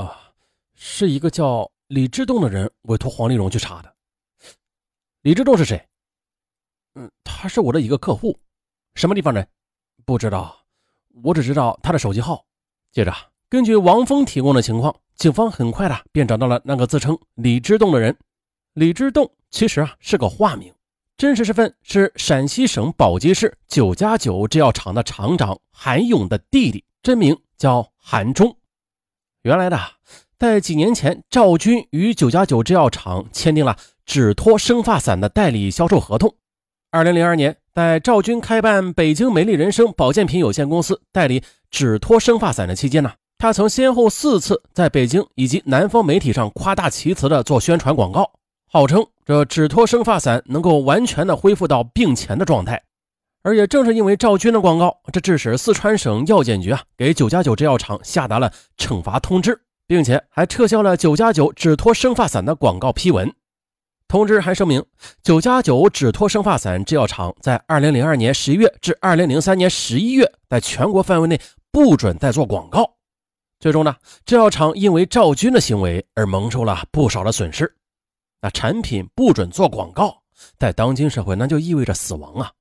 啊，是一个叫李志栋的人委托黄丽荣去查的。李志栋是谁？嗯，他是我的一个客户。什么地方人？不知道，我只知道他的手机号。接着，根据王峰提供的情况，警方很快的便找到了那个自称李志栋的人。李志栋其实啊是个化名，真实身份是陕西省宝鸡市九加九制药厂的厂长韩勇的弟弟，真名叫韩忠。原来的，在几年前，赵军与九加九制药厂签订了止脱生发散的代理销售合同。二零零二年，在赵军开办北京美丽人生保健品有限公司代理止脱生发散的期间呢，他曾先后四次在北京以及南方媒体上夸大其词的做宣传广告，号称这止脱生发散能够完全的恢复到病前的状态。而也正是因为赵军的广告，这致使四川省药监局啊给九加九制药厂下达了惩罚通知，并且还撤销了九加九止脱生发散的广告批文。通知还声明，九加九止脱生发散制药厂在二零零二年十一月至二零零三年十一月，在全国范围内不准再做广告。最终呢，制药厂因为赵军的行为而蒙受了不少的损失。那产品不准做广告，在当今社会那就意味着死亡啊！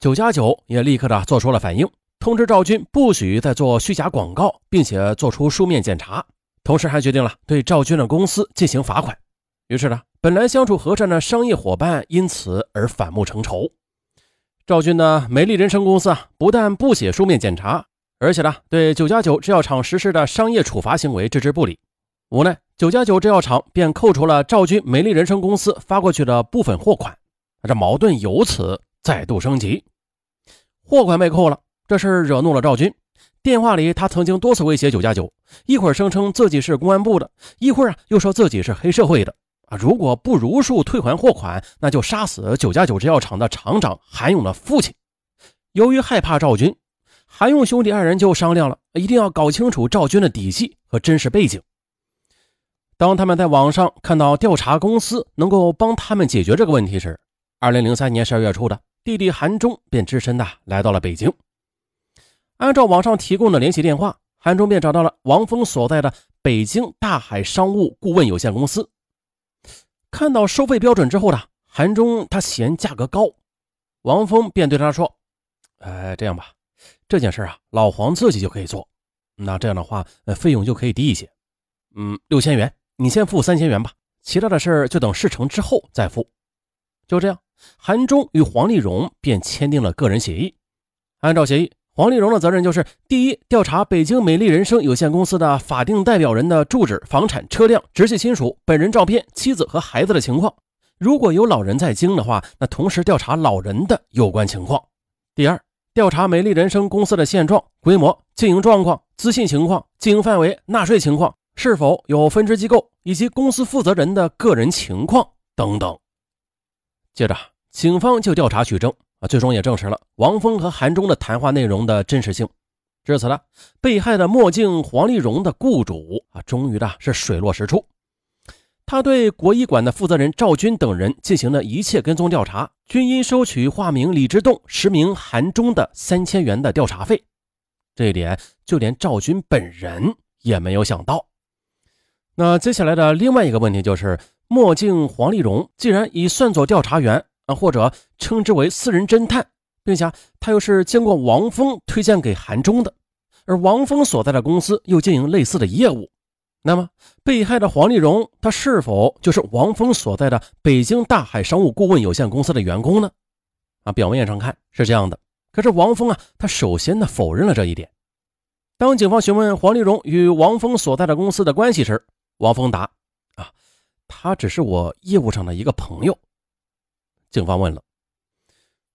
九加九也立刻的做出了反应，通知赵军不许再做虚假广告，并且做出书面检查，同时还决定了对赵军的公司进行罚款。于是呢，本来相处和善的商业伙伴因此而反目成仇。赵军的美丽人生公司啊，不但不写书面检查，而且呢，对九加九制药厂实施的商业处罚行为置之不理。无奈，九加九制药厂便扣除了赵军美丽人生公司发过去的部分货款。这矛盾由此再度升级。货款被扣了，这事惹怒了赵军。电话里，他曾经多次威胁九加九，一会儿声称自己是公安部的，一会儿啊又说自己是黑社会的。啊！如果不如数退还货款，那就杀死九加九制药厂的厂长韩勇的父亲。由于害怕赵军，韩勇兄弟二人就商量了，一定要搞清楚赵军的底细和真实背景。当他们在网上看到调查公司能够帮他们解决这个问题时，二零零三年十二月初的弟弟韩忠便只身的来到了北京。按照网上提供的联系电话，韩忠便找到了王峰所在的北京大海商务顾问有限公司。看到收费标准之后呢，韩忠他嫌价格高，王峰便对他说：“呃，这样吧，这件事啊，老黄自己就可以做，那这样的话，呃，费用就可以低一些，嗯，六千元，你先付三千元吧，其他的事就等事成之后再付。”就这样，韩忠与黄丽荣便签订了个人协议，按照协议。黄丽荣的责任就是：第一，调查北京美丽人生有限公司的法定代表人的住址、房产、车辆、直系亲属、本人照片、妻子和孩子的情况；如果有老人在京的话，那同时调查老人的有关情况。第二，调查美丽人生公司的现状、规模、经营状况、资信情况、经营范围、纳税情况，是否有分支机构以及公司负责人的个人情况等等。接着，警方就调查取证。啊，最终也证实了王峰和韩忠的谈话内容的真实性。至此呢，被害的墨镜黄丽荣的雇主啊，终于的是水落石出。他对国医馆的负责人赵军等人进行的一切跟踪调查，均因收取化名李之栋、实名韩忠的三千元的调查费。这一点，就连赵军本人也没有想到。那接下来的另外一个问题就是，墨镜黄丽荣既然已算作调查员。啊，或者称之为私人侦探，并且他又是经过王峰推荐给韩忠的，而王峰所在的公司又经营类似的业务，那么被害的黄丽荣，他是否就是王峰所在的北京大海商务顾问有限公司的员工呢？啊，表面上看是这样的，可是王峰啊，他首先呢否认了这一点。当警方询问黄丽荣与王峰所在的公司的关系时，王峰答：他只是我业务上的一个朋友。警方问了：“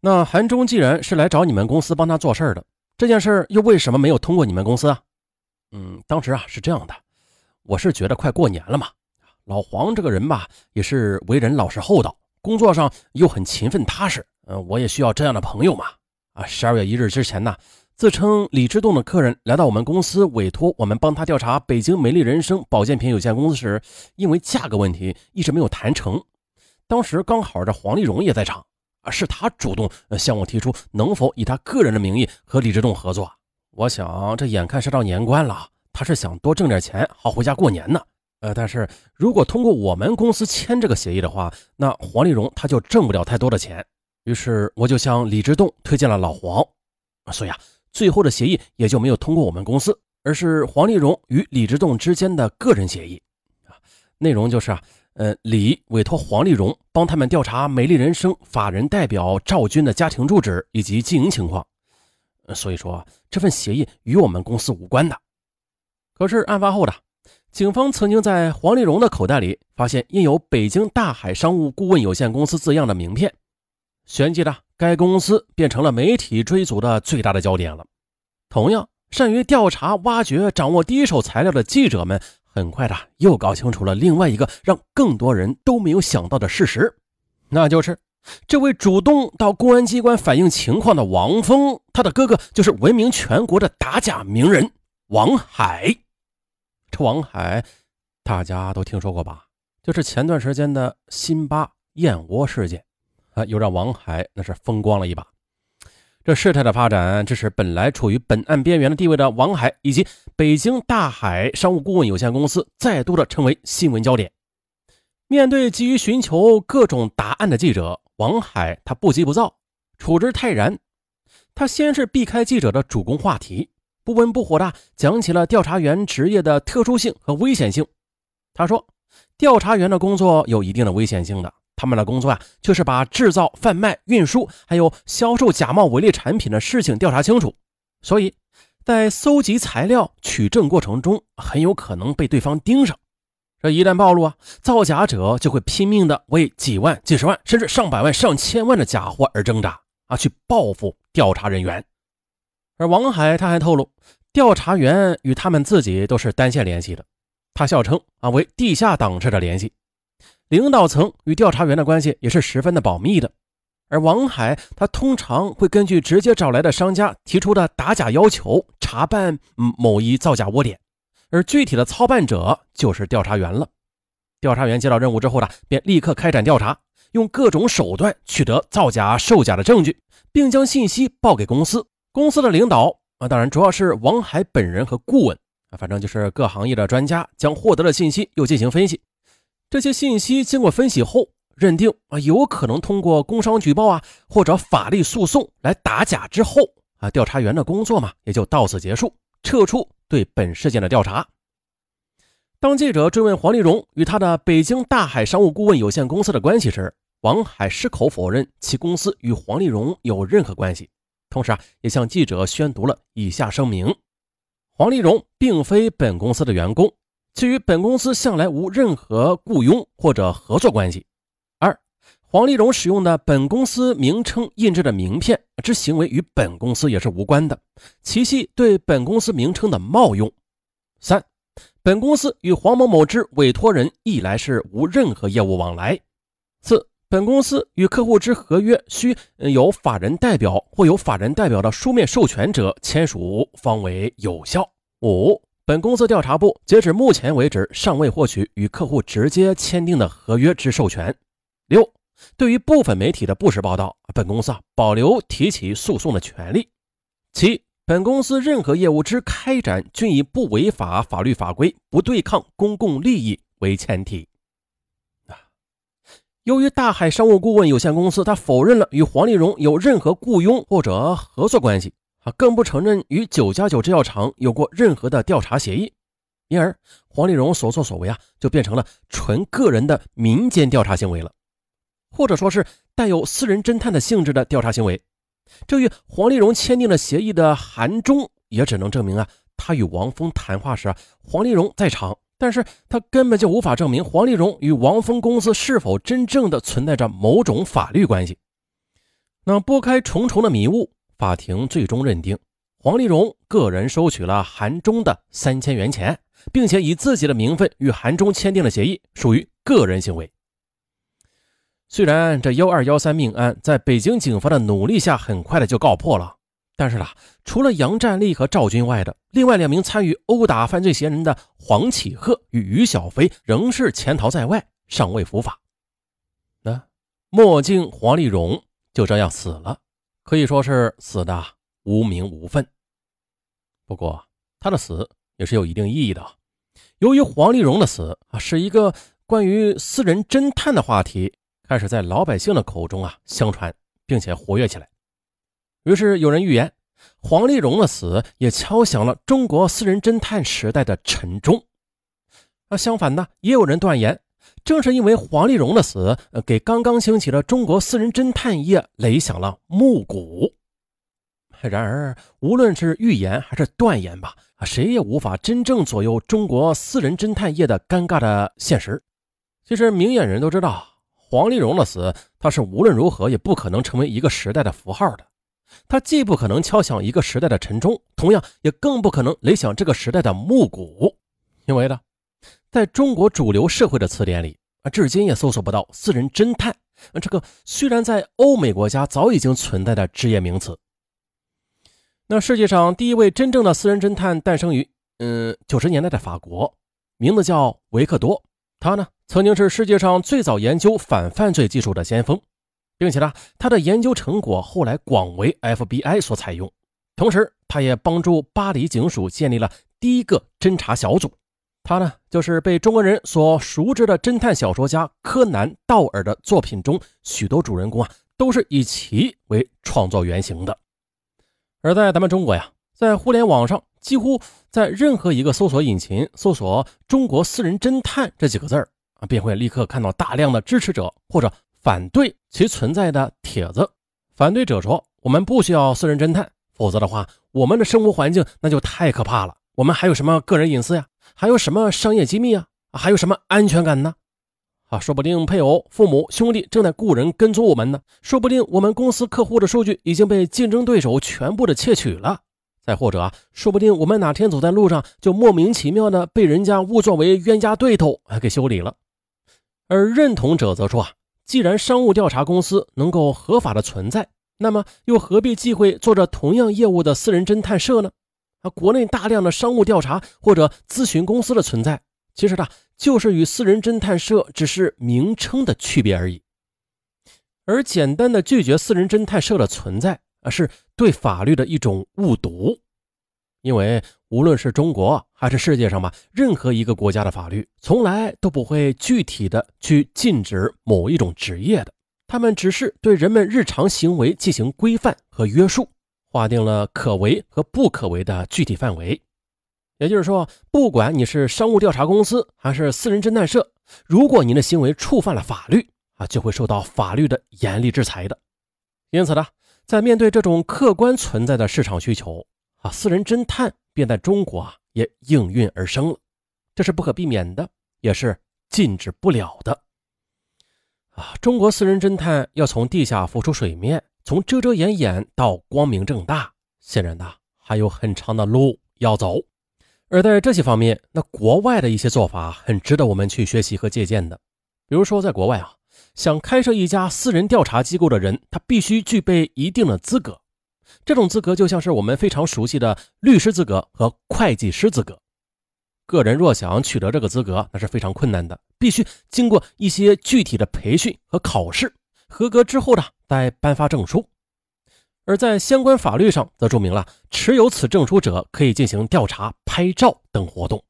那韩忠既然是来找你们公司帮他做事的，这件事又为什么没有通过你们公司啊？”“嗯，当时啊是这样的，我是觉得快过年了嘛，老黄这个人吧也是为人老实厚道，工作上又很勤奋踏实，嗯，我也需要这样的朋友嘛。啊，十二月一日之前呢，自称李之栋的客人来到我们公司，委托我们帮他调查北京美丽人生保健品有限公司时，因为价格问题一直没有谈成。”当时刚好这黄丽荣也在场啊，是他主动向我提出能否以他个人的名义和李志栋合作。我想这眼看是到年关了，他是想多挣点钱，好回家过年呢。呃，但是如果通过我们公司签这个协议的话，那黄丽蓉他就挣不了太多的钱。于是我就向李志栋推荐了老黄，所以啊，最后的协议也就没有通过我们公司，而是黄丽蓉与李志栋之间的个人协议啊。内容就是啊，呃，李委托黄丽蓉帮他们调查美丽人生法人代表赵军的家庭住址以及经营情况。所以说这份协议与我们公司无关的。可是案发后的。警方曾经在黄丽蓉的口袋里发现印有“北京大海商务顾问有限公司”字样的名片，旋即的该公司变成了媒体追逐的最大的焦点了。同样善于调查、挖掘、掌握第一手材料的记者们，很快的又搞清楚了另外一个让更多人都没有想到的事实，那就是这位主动到公安机关反映情况的王峰，他的哥哥就是闻名全国的打假名人王海。这王海，大家都听说过吧？就是前段时间的辛巴燕窝事件，啊，又让王海那是风光了一把。这事态的发展，致使本来处于本案边缘的地位的王海，以及北京大海商务顾问有限公司，再度的成为新闻焦点。面对急于寻求各种答案的记者，王海他不急不躁，处之泰然。他先是避开记者的主攻话题。不温不火的讲起了调查员职业的特殊性和危险性。他说：“调查员的工作有一定的危险性的，他们的工作啊，就是把制造、贩卖、运输，还有销售假冒伪劣产品的事情调查清楚。所以，在搜集材料、取证过程中，很有可能被对方盯上。这一旦暴露啊，造假者就会拼命的为几万、几十万，甚至上百万、上千万的假货而挣扎啊，去报复调查人员。”而王海他还透露，调查员与他们自己都是单线联系的，他笑称啊为地下党式的联系，领导层与调查员的关系也是十分的保密的。而王海他通常会根据直接找来的商家提出的打假要求，查办某一造假窝点，而具体的操办者就是调查员了。调查员接到任务之后呢，便立刻开展调查，用各种手段取得造假售假的证据，并将信息报给公司。公司的领导啊，当然主要是王海本人和顾问啊，反正就是各行业的专家，将获得的信息又进行分析。这些信息经过分析后，认定啊有可能通过工商举报啊或者法律诉讼来打假之后啊，调查员的工作嘛也就到此结束，撤出对本事件的调查。当记者追问黄丽蓉与他的北京大海商务顾问有限公司的关系时，王海矢口否认其公司与黄丽蓉有任何关系。同时啊，也向记者宣读了以下声明：黄丽蓉并非本公司的员工，其与本公司向来无任何雇佣或者合作关系。二，黄丽荣使用的本公司名称印制的名片之行为与本公司也是无关的，其系对本公司名称的冒用。三，本公司与黄某某之委托人一来是无任何业务往来。四。本公司与客户之合约需有法人代表或有法人代表的书面授权者签署方为有效。五、本公司调查部截止目前为止尚未获取与客户直接签订的合约之授权。六、对于部分媒体的不实报道，本公司啊保留提起诉讼的权利。七、本公司任何业务之开展均以不违法法律法规、不对抗公共利益为前提。啊由于大海商务顾问有限公司，他否认了与黄丽蓉有任何雇佣或者合作关系，啊，更不承认与九加九制药厂有过任何的调查协议，因而黄丽蓉所作所为啊，就变成了纯个人的民间调查行为了，或者说是带有私人侦探的性质的调查行为。这与黄丽蓉签订了协议的韩中，也只能证明啊，他与王峰谈话时啊，黄丽蓉在场。但是他根本就无法证明黄丽蓉与王峰公司是否真正的存在着某种法律关系。那拨开重重的迷雾，法庭最终认定黄丽蓉个人收取了韩中的三千元钱，并且以自己的名分与韩中签订了协议，属于个人行为。虽然这幺二幺三命案在北京警方的努力下，很快的就告破了。但是呢，除了杨占利和赵军外的另外两名参与殴打犯罪嫌疑人的黄启鹤与于小飞仍是潜逃在外，尚未伏法。那墨镜黄丽蓉就这样死了，可以说是死的无名无分。不过他的死也是有一定意义的。由于黄丽蓉的死啊，是一个关于私人侦探的话题，开始在老百姓的口中啊相传，并且活跃起来。于是有人预言，黄丽蓉的死也敲响了中国私人侦探时代的晨钟。那相反呢，也有人断言，正是因为黄丽蓉的死，给刚刚兴起的中国私人侦探业擂响了暮鼓。然而，无论是预言还是断言吧，谁也无法真正左右中国私人侦探业的尴尬的现实。其实，明眼人都知道，黄丽蓉的死，他是无论如何也不可能成为一个时代的符号的。他既不可能敲响一个时代的晨钟，同样也更不可能擂响这个时代的暮鼓。因为呢，在中国主流社会的词典里啊，至今也搜索不到“私人侦探”这个虽然在欧美国家早已经存在的职业名词。那世界上第一位真正的私人侦探诞生于嗯九十年代的法国，名字叫维克多。他呢曾经是世界上最早研究反犯罪技术的先锋。并且呢，他的研究成果后来广为 FBI 所采用，同时他也帮助巴黎警署建立了第一个侦查小组。他呢，就是被中国人所熟知的侦探小说家柯南·道尔的作品中许多主人公啊，都是以其为创作原型的。而在咱们中国呀，在互联网上，几乎在任何一个搜索引擎搜索“中国私人侦探”这几个字儿啊，便会立刻看到大量的支持者或者。反对其存在的帖子，反对者说：“我们不需要私人侦探，否则的话，我们的生活环境那就太可怕了。我们还有什么个人隐私呀？还有什么商业机密啊？还有什么安全感呢？啊，说不定配偶、父母、兄弟正在雇人跟踪我们呢。说不定我们公司客户的数据已经被竞争对手全部的窃取了。再或者啊，说不定我们哪天走在路上，就莫名其妙的被人家误作为冤家对头，给修理了。而认同者则说啊。”既然商务调查公司能够合法的存在，那么又何必忌讳做着同样业务的私人侦探社呢？国内大量的商务调查或者咨询公司的存在，其实呢，就是与私人侦探社只是名称的区别而已。而简单的拒绝私人侦探社的存在，啊，是对法律的一种误读。因为无论是中国还是世界上吧，任何一个国家的法律从来都不会具体的去禁止某一种职业的，他们只是对人们日常行为进行规范和约束，划定了可为和不可为的具体范围。也就是说，不管你是商务调查公司还是私人侦探社，如果您的行为触犯了法律啊，就会受到法律的严厉制裁的。因此呢，在面对这种客观存在的市场需求啊。私人侦探便在中国啊也应运而生了，这是不可避免的，也是禁止不了的。啊，中国私人侦探要从地下浮出水面，从遮遮掩掩到光明正大，显然呐还有很长的路要走。而在这些方面，那国外的一些做法很值得我们去学习和借鉴的。比如说，在国外啊，想开设一家私人调查机构的人，他必须具备一定的资格。这种资格就像是我们非常熟悉的律师资格和会计师资格。个人若想取得这个资格，那是非常困难的，必须经过一些具体的培训和考试，合格之后呢，再颁发证书。而在相关法律上，则注明了持有此证书者可以进行调查、拍照等活动。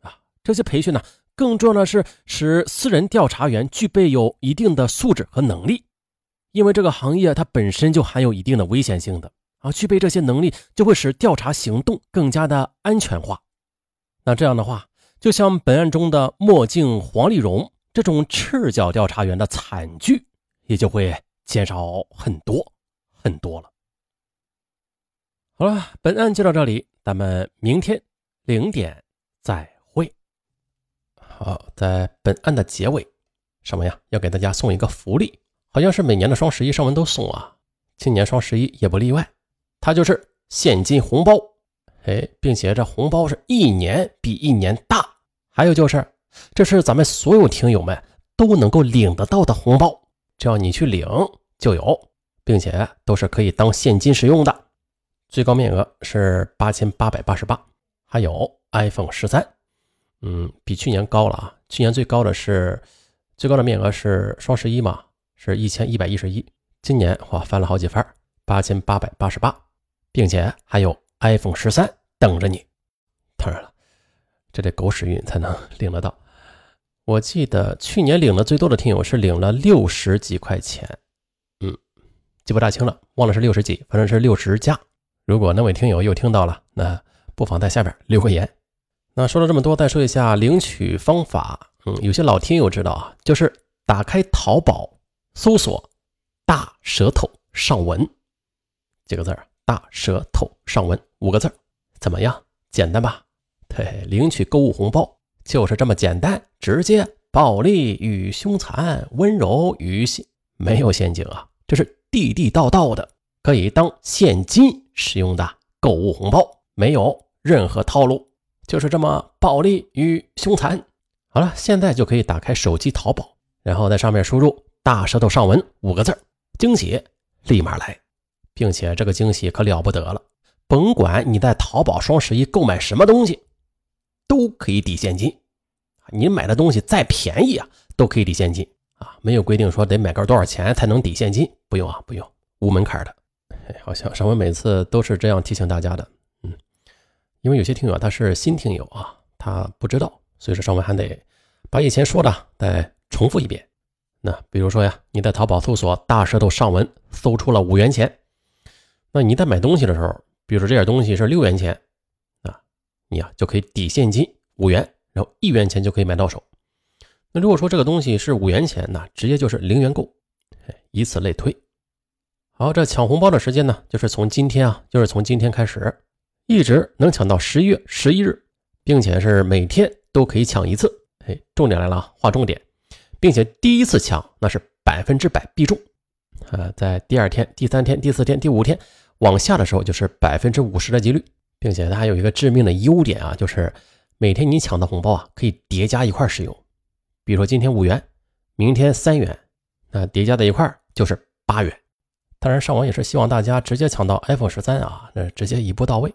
啊，这些培训呢，更重要的是使私人调查员具备有一定的素质和能力。因为这个行业它本身就含有一定的危险性的啊，具备这些能力就会使调查行动更加的安全化。那这样的话，就像本案中的墨镜黄丽蓉这种赤脚调查员的惨剧，也就会减少很多很多了。好了，本案就到这里，咱们明天零点再会。好，在本案的结尾，什么呀？要给大家送一个福利。好像是每年的双十一上文都送啊，今年双十一也不例外，它就是现金红包，哎，并且这红包是一年比一年大。还有就是，这是咱们所有听友们都能够领得到的红包，只要你去领就有，并且都是可以当现金使用的。最高面额是八千八百八十八，还有 iPhone 十三，嗯，比去年高了啊，去年最高的是最高的面额是双十一嘛。是一千一百一十一，今年哇翻了好几番，八千八百八十八，并且还有 iPhone 十三等着你。当然了，这得狗屎运才能领得到。我记得去年领的最多的听友是领了六十几块钱，嗯，记不大清了，忘了是六十几，反正是六十加。如果那位听友又听到了，那不妨在下边留个言。那说了这么多，再说一下领取方法。嗯，有些老听友知道啊，就是打开淘宝，搜索“大舌头上文”几个字儿，“大舌头上文”五个字儿，怎么样？简单吧？对，领取购物红包就是这么简单，直接暴力与凶残，温柔与陷，没有陷阱啊，这是地地道道的，可以当现金使用的购物红包，没有任何套路，就是这么暴力与凶残。好了，现在就可以打开手机淘宝，然后在上面输入“大舌头上文”五个字惊喜立马来，并且这个惊喜可了不得了，甭管你在淘宝双十一购买什么东西，都可以抵现金。你买的东西再便宜啊，都可以抵现金啊，没有规定说得买个多少钱才能抵现金，不用啊，不用，无门槛的。哎好像上文每次都是这样提醒大家的，嗯，因为有些听友他是新听友啊，他不知道。所以说，上文还得把以前说的再重复一遍。那比如说呀，你在淘宝搜索“大舌头上文”，搜出了五元钱，那你在买东西的时候，比如说这点东西是六元钱，你呀就可以抵现金五元，然后一元钱就可以买到手。那如果说这个东西是五元钱，那直接就是零元购，以此类推。好，这抢红包的时间呢，就是从今天啊，就是从今天开始，一直能抢到十一月十一日，并且是每天。都可以抢一次，哎，重点来了，划重点，并且第一次抢那是百分之百必中，啊，在第二天、第三天、第四天、第五天往下的时候就是百分之五十的几率，并且它还有一个致命的优点啊，就是每天你抢的红包啊可以叠加一块使用，比如说今天五元，明天三元，那叠加在一块就是八元。当然，上网也是希望大家直接抢到 iPhone 十三啊，那直接一步到位。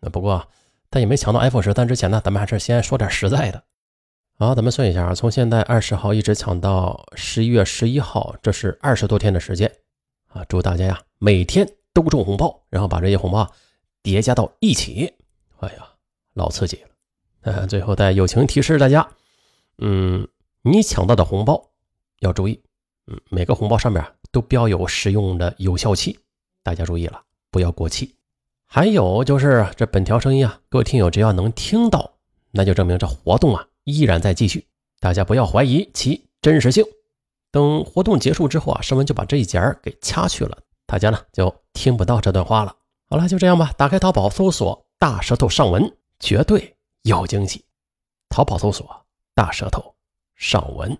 那不过。但也没抢到 iPhone 十三之前呢，咱们还是先说点实在的。好，咱们算一下啊，从现在二十号一直抢到十一月十一号，这是二十多天的时间啊！祝大家呀，每天都中红包，然后把这些红包叠加到一起。哎呀，老刺激了！最后再友情提示大家，嗯，你抢到的红包要注意，嗯，每个红包上面都标有使用的有效期，大家注意了，不要过期。还有就是这本条声音啊，各位听友只要能听到，那就证明这活动啊依然在继续，大家不要怀疑其真实性。等活动结束之后啊，声文就把这一节给掐去了，大家呢就听不到这段话了。好了，就这样吧。打开淘宝搜索“大舌头上文”，绝对有惊喜。淘宝搜索“大舌头上文”。